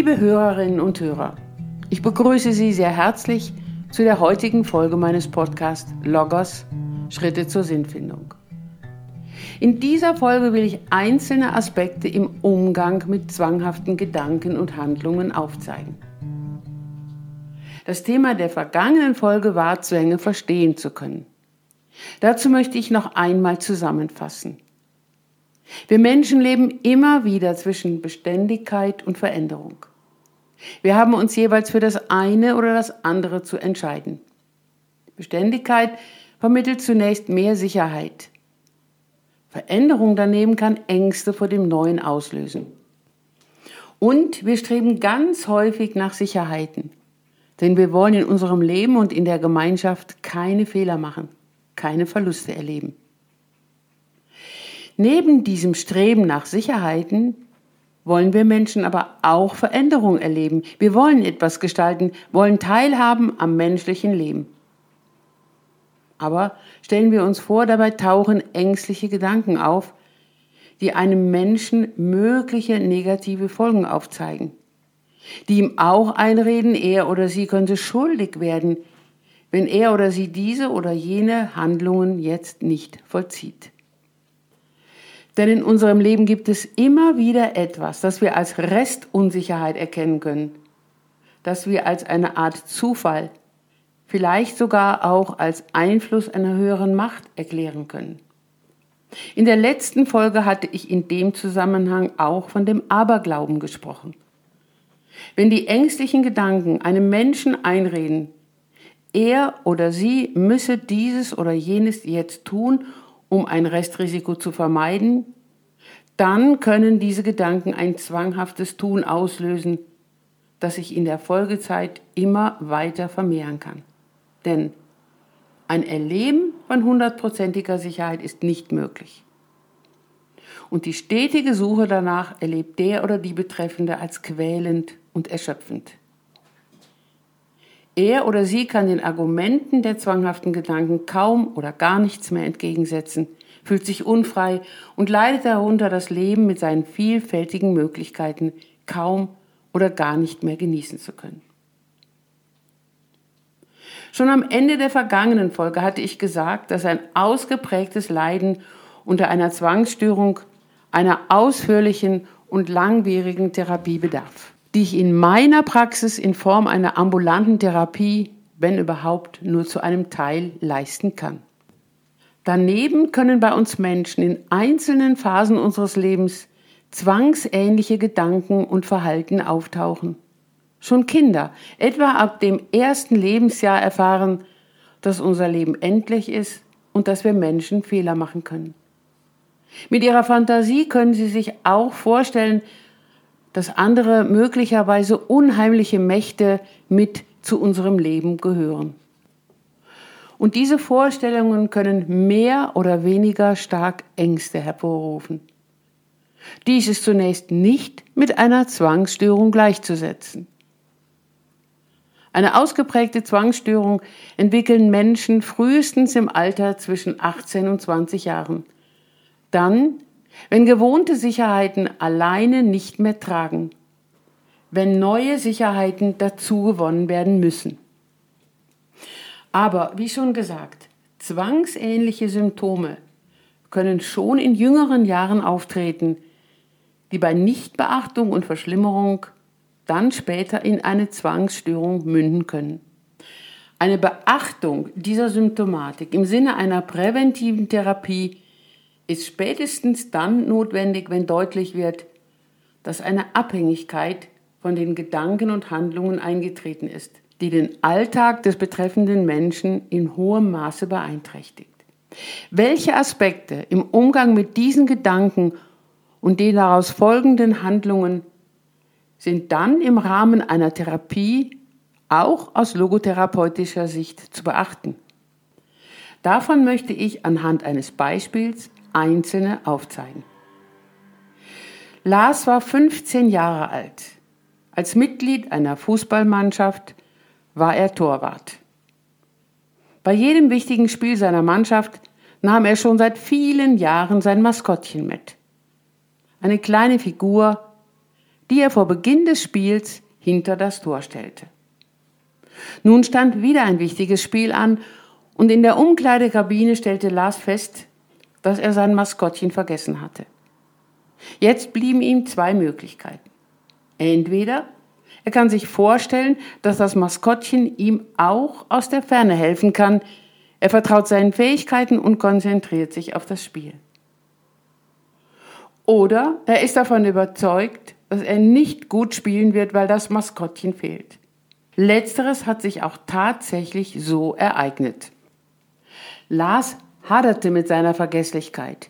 Liebe Hörerinnen und Hörer, ich begrüße Sie sehr herzlich zu der heutigen Folge meines Podcasts Logos Schritte zur Sinnfindung. In dieser Folge will ich einzelne Aspekte im Umgang mit zwanghaften Gedanken und Handlungen aufzeigen. Das Thema der vergangenen Folge war, Zwänge verstehen zu können. Dazu möchte ich noch einmal zusammenfassen. Wir Menschen leben immer wieder zwischen Beständigkeit und Veränderung. Wir haben uns jeweils für das eine oder das andere zu entscheiden. Beständigkeit vermittelt zunächst mehr Sicherheit. Veränderung daneben kann Ängste vor dem Neuen auslösen. Und wir streben ganz häufig nach Sicherheiten, denn wir wollen in unserem Leben und in der Gemeinschaft keine Fehler machen, keine Verluste erleben. Neben diesem Streben nach Sicherheiten wollen wir Menschen aber auch Veränderung erleben. Wir wollen etwas gestalten, wollen teilhaben am menschlichen Leben. Aber stellen wir uns vor, dabei tauchen ängstliche Gedanken auf, die einem Menschen mögliche negative Folgen aufzeigen, die ihm auch einreden, er oder sie könnte schuldig werden, wenn er oder sie diese oder jene Handlungen jetzt nicht vollzieht. Denn in unserem Leben gibt es immer wieder etwas, das wir als Restunsicherheit erkennen können, das wir als eine Art Zufall, vielleicht sogar auch als Einfluss einer höheren Macht erklären können. In der letzten Folge hatte ich in dem Zusammenhang auch von dem Aberglauben gesprochen. Wenn die ängstlichen Gedanken einem Menschen einreden, er oder sie müsse dieses oder jenes jetzt tun, um ein Restrisiko zu vermeiden, dann können diese Gedanken ein zwanghaftes Tun auslösen, das sich in der Folgezeit immer weiter vermehren kann. Denn ein Erleben von hundertprozentiger Sicherheit ist nicht möglich. Und die stetige Suche danach erlebt der oder die Betreffende als quälend und erschöpfend. Er oder sie kann den Argumenten der zwanghaften Gedanken kaum oder gar nichts mehr entgegensetzen, fühlt sich unfrei und leidet darunter, das Leben mit seinen vielfältigen Möglichkeiten kaum oder gar nicht mehr genießen zu können. Schon am Ende der vergangenen Folge hatte ich gesagt, dass ein ausgeprägtes Leiden unter einer Zwangsstörung einer ausführlichen und langwierigen Therapie bedarf die ich in meiner Praxis in Form einer ambulanten Therapie, wenn überhaupt, nur zu einem Teil leisten kann. Daneben können bei uns Menschen in einzelnen Phasen unseres Lebens zwangsähnliche Gedanken und Verhalten auftauchen. Schon Kinder, etwa ab dem ersten Lebensjahr, erfahren, dass unser Leben endlich ist und dass wir Menschen Fehler machen können. Mit ihrer Fantasie können sie sich auch vorstellen, dass andere möglicherweise unheimliche Mächte mit zu unserem Leben gehören. Und diese Vorstellungen können mehr oder weniger stark Ängste hervorrufen. Dies ist zunächst nicht mit einer Zwangsstörung gleichzusetzen. Eine ausgeprägte Zwangsstörung entwickeln Menschen frühestens im Alter zwischen 18 und 20 Jahren. Dann wenn gewohnte Sicherheiten alleine nicht mehr tragen, wenn neue Sicherheiten dazu gewonnen werden müssen. Aber wie schon gesagt, zwangsähnliche Symptome können schon in jüngeren Jahren auftreten, die bei Nichtbeachtung und Verschlimmerung dann später in eine Zwangsstörung münden können. Eine Beachtung dieser Symptomatik im Sinne einer präventiven Therapie ist spätestens dann notwendig, wenn deutlich wird, dass eine Abhängigkeit von den Gedanken und Handlungen eingetreten ist, die den Alltag des betreffenden Menschen in hohem Maße beeinträchtigt. Welche Aspekte im Umgang mit diesen Gedanken und den daraus folgenden Handlungen sind dann im Rahmen einer Therapie auch aus logotherapeutischer Sicht zu beachten. Davon möchte ich anhand eines Beispiels einzelne aufzeigen. Lars war 15 Jahre alt. Als Mitglied einer Fußballmannschaft war er Torwart. Bei jedem wichtigen Spiel seiner Mannschaft nahm er schon seit vielen Jahren sein Maskottchen mit. Eine kleine Figur, die er vor Beginn des Spiels hinter das Tor stellte. Nun stand wieder ein wichtiges Spiel an und in der Umkleidekabine stellte Lars fest, dass er sein Maskottchen vergessen hatte. Jetzt blieben ihm zwei Möglichkeiten. Entweder er kann sich vorstellen, dass das Maskottchen ihm auch aus der Ferne helfen kann. Er vertraut seinen Fähigkeiten und konzentriert sich auf das Spiel. Oder er ist davon überzeugt, dass er nicht gut spielen wird, weil das Maskottchen fehlt. Letzteres hat sich auch tatsächlich so ereignet. Lars haderte mit seiner Vergesslichkeit.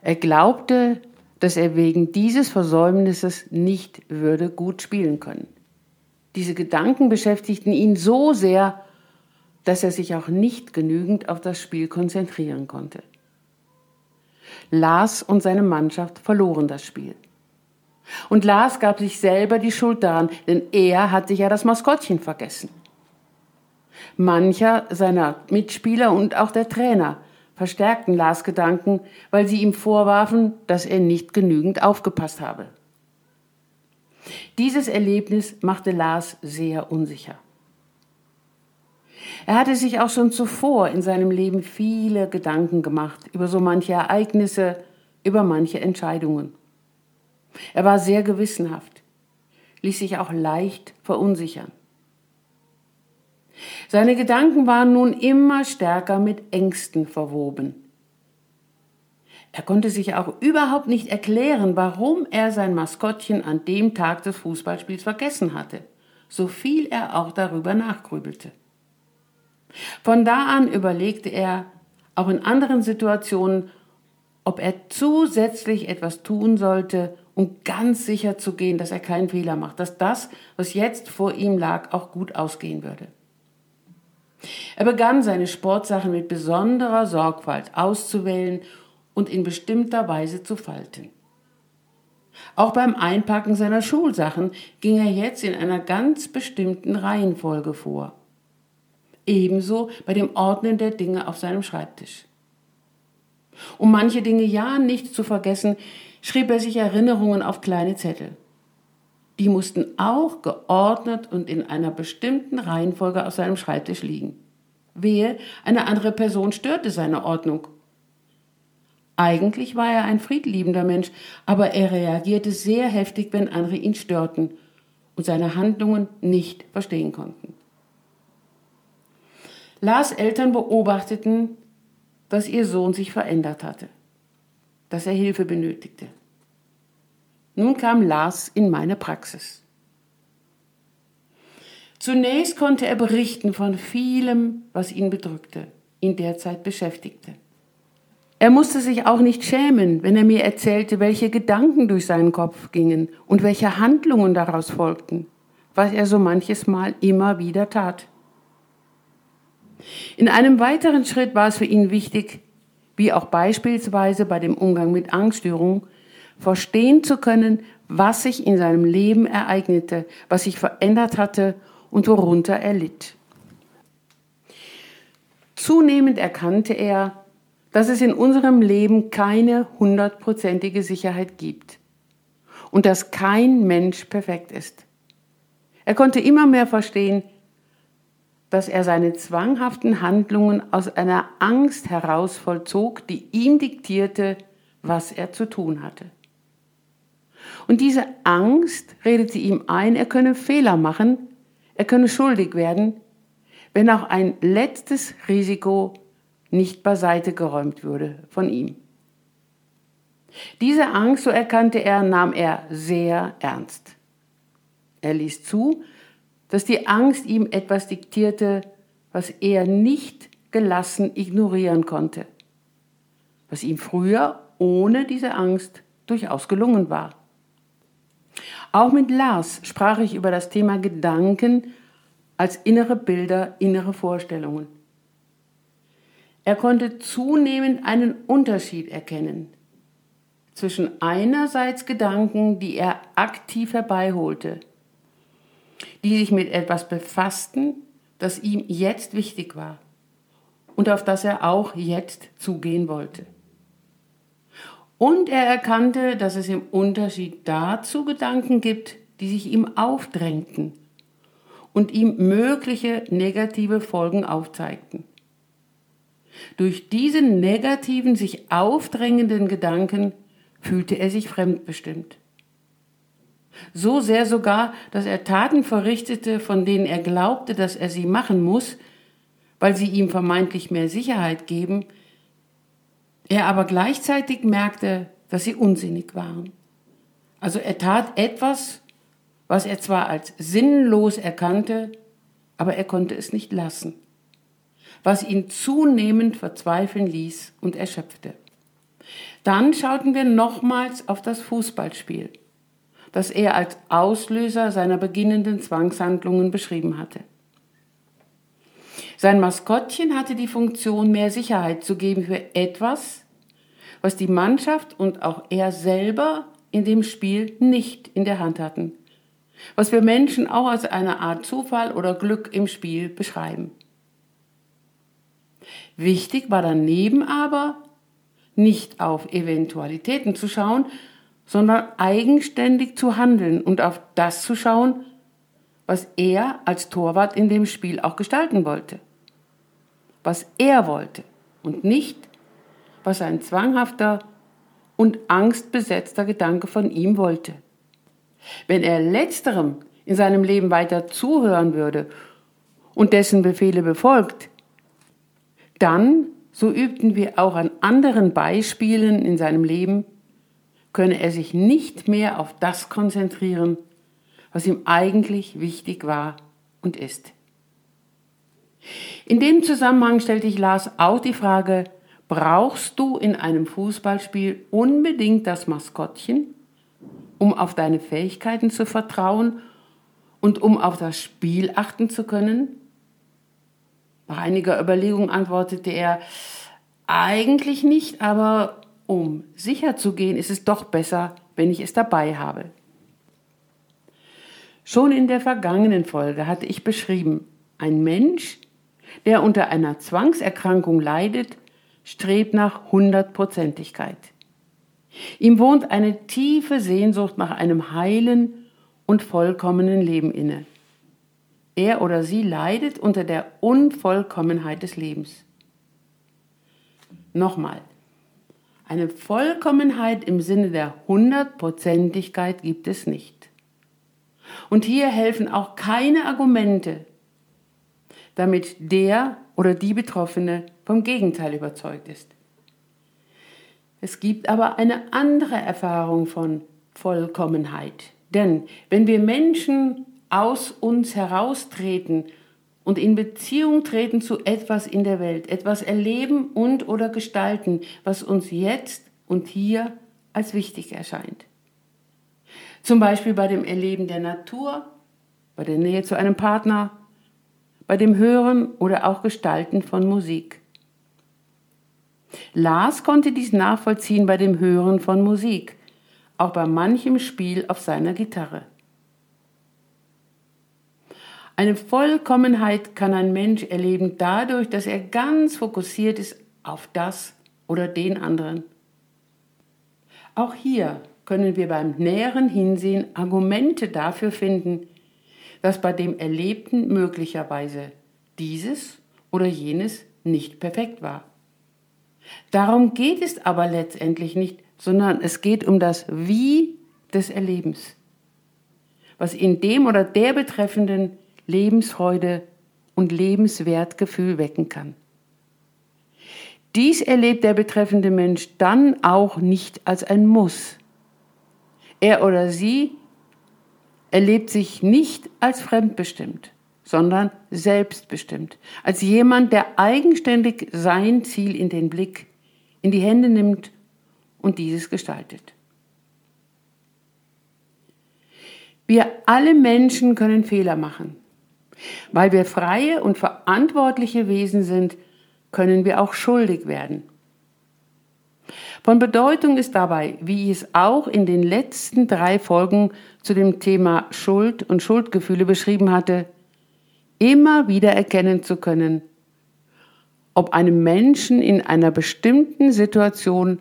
Er glaubte, dass er wegen dieses Versäumnisses nicht würde gut spielen können. Diese Gedanken beschäftigten ihn so sehr, dass er sich auch nicht genügend auf das Spiel konzentrieren konnte. Lars und seine Mannschaft verloren das Spiel. Und Lars gab sich selber die Schuld daran, denn er hatte ja das Maskottchen vergessen. Mancher seiner Mitspieler und auch der Trainer verstärkten Lars Gedanken, weil sie ihm vorwarfen, dass er nicht genügend aufgepasst habe. Dieses Erlebnis machte Lars sehr unsicher. Er hatte sich auch schon zuvor in seinem Leben viele Gedanken gemacht über so manche Ereignisse, über manche Entscheidungen. Er war sehr gewissenhaft, ließ sich auch leicht verunsichern. Seine Gedanken waren nun immer stärker mit Ängsten verwoben. Er konnte sich auch überhaupt nicht erklären, warum er sein Maskottchen an dem Tag des Fußballspiels vergessen hatte, so viel er auch darüber nachgrübelte. Von da an überlegte er, auch in anderen Situationen, ob er zusätzlich etwas tun sollte, um ganz sicher zu gehen, dass er keinen Fehler macht, dass das, was jetzt vor ihm lag, auch gut ausgehen würde. Er begann seine Sportsachen mit besonderer Sorgfalt auszuwählen und in bestimmter Weise zu falten. Auch beim Einpacken seiner Schulsachen ging er jetzt in einer ganz bestimmten Reihenfolge vor. Ebenso bei dem Ordnen der Dinge auf seinem Schreibtisch. Um manche Dinge ja nicht zu vergessen, schrieb er sich Erinnerungen auf kleine Zettel. Die mussten auch geordnet und in einer bestimmten Reihenfolge auf seinem Schreibtisch liegen. Wehe, eine andere Person störte seine Ordnung. Eigentlich war er ein friedliebender Mensch, aber er reagierte sehr heftig, wenn andere ihn störten und seine Handlungen nicht verstehen konnten. Lars Eltern beobachteten, dass ihr Sohn sich verändert hatte, dass er Hilfe benötigte. Nun kam Lars in meine Praxis. Zunächst konnte er berichten von vielem, was ihn bedrückte, ihn derzeit beschäftigte. Er musste sich auch nicht schämen, wenn er mir erzählte, welche Gedanken durch seinen Kopf gingen und welche Handlungen daraus folgten, was er so manches Mal immer wieder tat. In einem weiteren Schritt war es für ihn wichtig, wie auch beispielsweise bei dem Umgang mit Angststörungen, verstehen zu können, was sich in seinem Leben ereignete, was sich verändert hatte und worunter er litt. Zunehmend erkannte er, dass es in unserem Leben keine hundertprozentige Sicherheit gibt und dass kein Mensch perfekt ist. Er konnte immer mehr verstehen, dass er seine zwanghaften Handlungen aus einer Angst heraus vollzog, die ihm diktierte, was er zu tun hatte. Und diese Angst redete ihm ein, er könne Fehler machen, er könne schuldig werden, wenn auch ein letztes Risiko nicht beiseite geräumt würde von ihm. Diese Angst, so erkannte er, nahm er sehr ernst. Er ließ zu, dass die Angst ihm etwas diktierte, was er nicht gelassen ignorieren konnte, was ihm früher ohne diese Angst durchaus gelungen war. Auch mit Lars sprach ich über das Thema Gedanken als innere Bilder, innere Vorstellungen. Er konnte zunehmend einen Unterschied erkennen zwischen einerseits Gedanken, die er aktiv herbeiholte, die sich mit etwas befassten, das ihm jetzt wichtig war und auf das er auch jetzt zugehen wollte. Und er erkannte, dass es im Unterschied dazu Gedanken gibt, die sich ihm aufdrängten und ihm mögliche negative Folgen aufzeigten. Durch diese negativen, sich aufdrängenden Gedanken fühlte er sich fremdbestimmt. So sehr sogar, dass er Taten verrichtete, von denen er glaubte, dass er sie machen muss, weil sie ihm vermeintlich mehr Sicherheit geben, er aber gleichzeitig merkte, dass sie unsinnig waren. Also er tat etwas, was er zwar als sinnlos erkannte, aber er konnte es nicht lassen, was ihn zunehmend verzweifeln ließ und erschöpfte. Dann schauten wir nochmals auf das Fußballspiel, das er als Auslöser seiner beginnenden Zwangshandlungen beschrieben hatte. Sein Maskottchen hatte die Funktion, mehr Sicherheit zu geben für etwas, was die Mannschaft und auch er selber in dem Spiel nicht in der Hand hatten, was wir Menschen auch als eine Art Zufall oder Glück im Spiel beschreiben. Wichtig war daneben aber, nicht auf Eventualitäten zu schauen, sondern eigenständig zu handeln und auf das zu schauen, was er als Torwart in dem Spiel auch gestalten wollte. Was er wollte und nicht, was ein zwanghafter und angstbesetzter Gedanke von ihm wollte. Wenn er letzterem in seinem Leben weiter zuhören würde und dessen Befehle befolgt, dann so übten wir auch an anderen Beispielen in seinem Leben, könne er sich nicht mehr auf das konzentrieren, was ihm eigentlich wichtig war und ist. In dem Zusammenhang stellte ich Lars auch die Frage, brauchst du in einem Fußballspiel unbedingt das Maskottchen, um auf deine Fähigkeiten zu vertrauen und um auf das Spiel achten zu können? Nach einiger Überlegung antwortete er, eigentlich nicht, aber um sicher zu gehen, ist es doch besser, wenn ich es dabei habe. Schon in der vergangenen Folge hatte ich beschrieben, ein Mensch, der unter einer Zwangserkrankung leidet, strebt nach Hundertprozentigkeit. Ihm wohnt eine tiefe Sehnsucht nach einem heilen und vollkommenen Leben inne. Er oder sie leidet unter der Unvollkommenheit des Lebens. Nochmal, eine Vollkommenheit im Sinne der Hundertprozentigkeit gibt es nicht. Und hier helfen auch keine Argumente, damit der oder die Betroffene vom Gegenteil überzeugt ist. Es gibt aber eine andere Erfahrung von Vollkommenheit. Denn wenn wir Menschen aus uns heraustreten und in Beziehung treten zu etwas in der Welt, etwas erleben und oder gestalten, was uns jetzt und hier als wichtig erscheint. Zum Beispiel bei dem Erleben der Natur, bei der Nähe zu einem Partner, bei dem Hören oder auch Gestalten von Musik. Lars konnte dies nachvollziehen bei dem Hören von Musik, auch bei manchem Spiel auf seiner Gitarre. Eine Vollkommenheit kann ein Mensch erleben dadurch, dass er ganz fokussiert ist auf das oder den anderen. Auch hier können wir beim näheren Hinsehen Argumente dafür finden, dass bei dem Erlebten möglicherweise dieses oder jenes nicht perfekt war. Darum geht es aber letztendlich nicht, sondern es geht um das Wie des Erlebens, was in dem oder der Betreffenden Lebensfreude und Lebenswertgefühl wecken kann. Dies erlebt der betreffende Mensch dann auch nicht als ein Muss. Er oder sie erlebt sich nicht als fremdbestimmt, sondern selbstbestimmt, als jemand, der eigenständig sein Ziel in den Blick, in die Hände nimmt und dieses gestaltet. Wir alle Menschen können Fehler machen. Weil wir freie und verantwortliche Wesen sind, können wir auch schuldig werden. Von Bedeutung ist dabei, wie ich es auch in den letzten drei Folgen zu dem Thema Schuld und Schuldgefühle beschrieben hatte, immer wieder erkennen zu können, ob einem Menschen in einer bestimmten Situation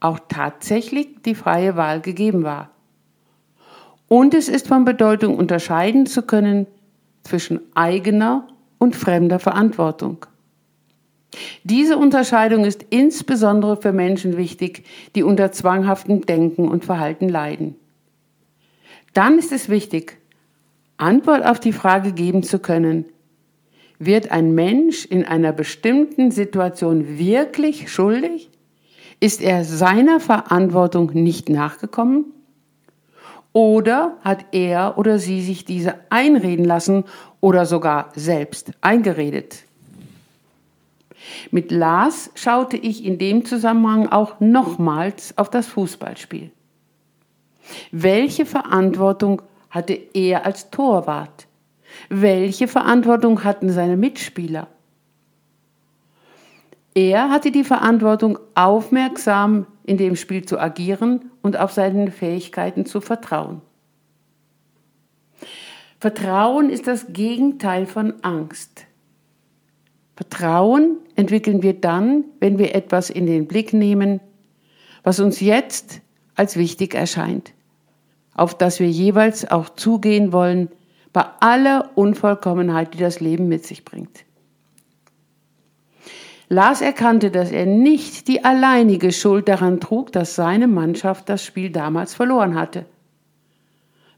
auch tatsächlich die freie Wahl gegeben war. Und es ist von Bedeutung unterscheiden zu können zwischen eigener und fremder Verantwortung. Diese Unterscheidung ist insbesondere für Menschen wichtig, die unter zwanghaftem Denken und Verhalten leiden. Dann ist es wichtig, Antwort auf die Frage geben zu können, wird ein Mensch in einer bestimmten Situation wirklich schuldig? Ist er seiner Verantwortung nicht nachgekommen? Oder hat er oder sie sich diese einreden lassen oder sogar selbst eingeredet? Mit Lars schaute ich in dem Zusammenhang auch nochmals auf das Fußballspiel. Welche Verantwortung hatte er als Torwart? Welche Verantwortung hatten seine Mitspieler? Er hatte die Verantwortung, aufmerksam in dem Spiel zu agieren und auf seine Fähigkeiten zu vertrauen. Vertrauen ist das Gegenteil von Angst. Vertrauen entwickeln wir dann, wenn wir etwas in den Blick nehmen, was uns jetzt als wichtig erscheint, auf das wir jeweils auch zugehen wollen, bei aller Unvollkommenheit, die das Leben mit sich bringt. Lars erkannte, dass er nicht die alleinige Schuld daran trug, dass seine Mannschaft das Spiel damals verloren hatte.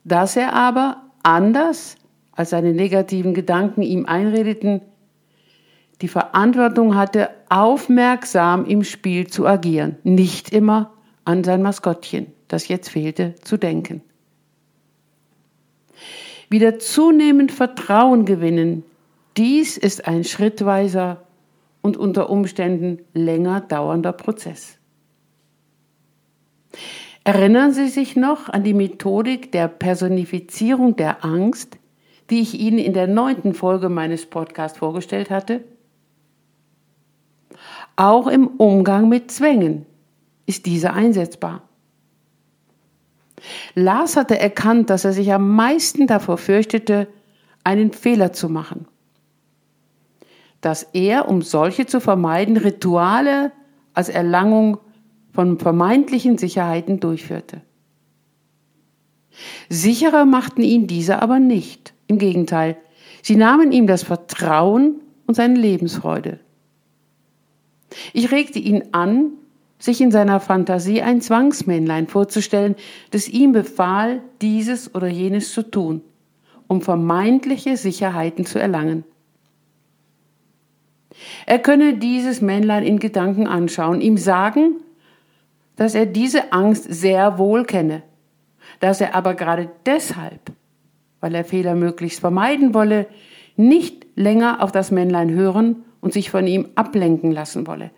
Dass er aber, anders als seine negativen Gedanken ihm einredeten, die Verantwortung hatte, aufmerksam im Spiel zu agieren, nicht immer an sein Maskottchen, das jetzt fehlte, zu denken. Wieder zunehmend Vertrauen gewinnen, dies ist ein schrittweiser und unter Umständen länger dauernder Prozess. Erinnern Sie sich noch an die Methodik der Personifizierung der Angst, die ich Ihnen in der neunten Folge meines Podcasts vorgestellt hatte? Auch im Umgang mit Zwängen ist diese einsetzbar. Lars hatte erkannt, dass er sich am meisten davor fürchtete, einen Fehler zu machen dass er, um solche zu vermeiden, Rituale als Erlangung von vermeintlichen Sicherheiten durchführte. Sicherer machten ihn diese aber nicht. Im Gegenteil, sie nahmen ihm das Vertrauen und seine Lebensfreude. Ich regte ihn an, sich in seiner Fantasie ein Zwangsmännlein vorzustellen, das ihm befahl, dieses oder jenes zu tun, um vermeintliche Sicherheiten zu erlangen. Er könne dieses Männlein in Gedanken anschauen, ihm sagen, dass er diese Angst sehr wohl kenne, dass er aber gerade deshalb, weil er Fehler möglichst vermeiden wolle, nicht länger auf das Männlein hören und sich von ihm ablenken lassen wolle.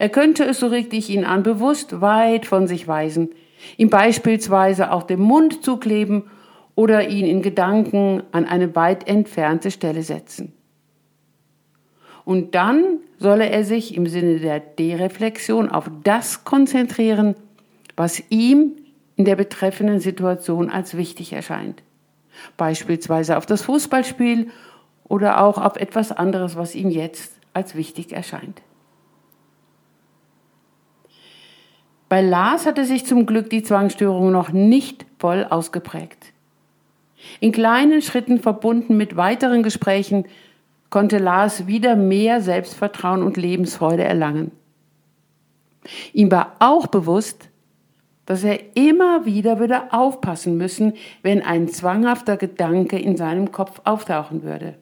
Er könnte es, so regte ich ihn an, bewusst weit von sich weisen, ihm beispielsweise auch den Mund zukleben oder ihn in Gedanken an eine weit entfernte Stelle setzen. Und dann solle er sich im Sinne der Dereflexion auf das konzentrieren, was ihm in der betreffenden Situation als wichtig erscheint. Beispielsweise auf das Fußballspiel oder auch auf etwas anderes, was ihm jetzt als wichtig erscheint. Bei Lars hatte sich zum Glück die Zwangsstörung noch nicht voll ausgeprägt. In kleinen Schritten verbunden mit weiteren Gesprächen konnte Lars wieder mehr Selbstvertrauen und Lebensfreude erlangen. Ihm war auch bewusst, dass er immer wieder würde aufpassen müssen, wenn ein zwanghafter Gedanke in seinem Kopf auftauchen würde.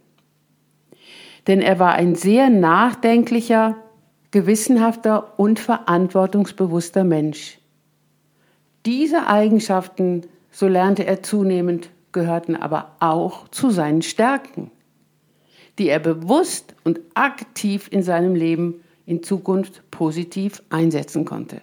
Denn er war ein sehr nachdenklicher, gewissenhafter und verantwortungsbewusster Mensch. Diese Eigenschaften, so lernte er zunehmend, gehörten aber auch zu seinen Stärken die er bewusst und aktiv in seinem Leben in Zukunft positiv einsetzen konnte.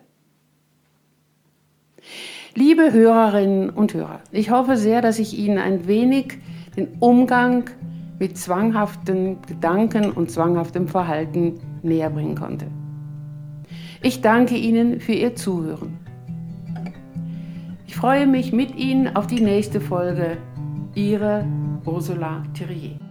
Liebe Hörerinnen und Hörer, ich hoffe sehr, dass ich Ihnen ein wenig den Umgang mit zwanghaften Gedanken und zwanghaftem Verhalten näher bringen konnte. Ich danke Ihnen für Ihr Zuhören. Ich freue mich mit Ihnen auf die nächste Folge. Ihre Ursula Thierrier.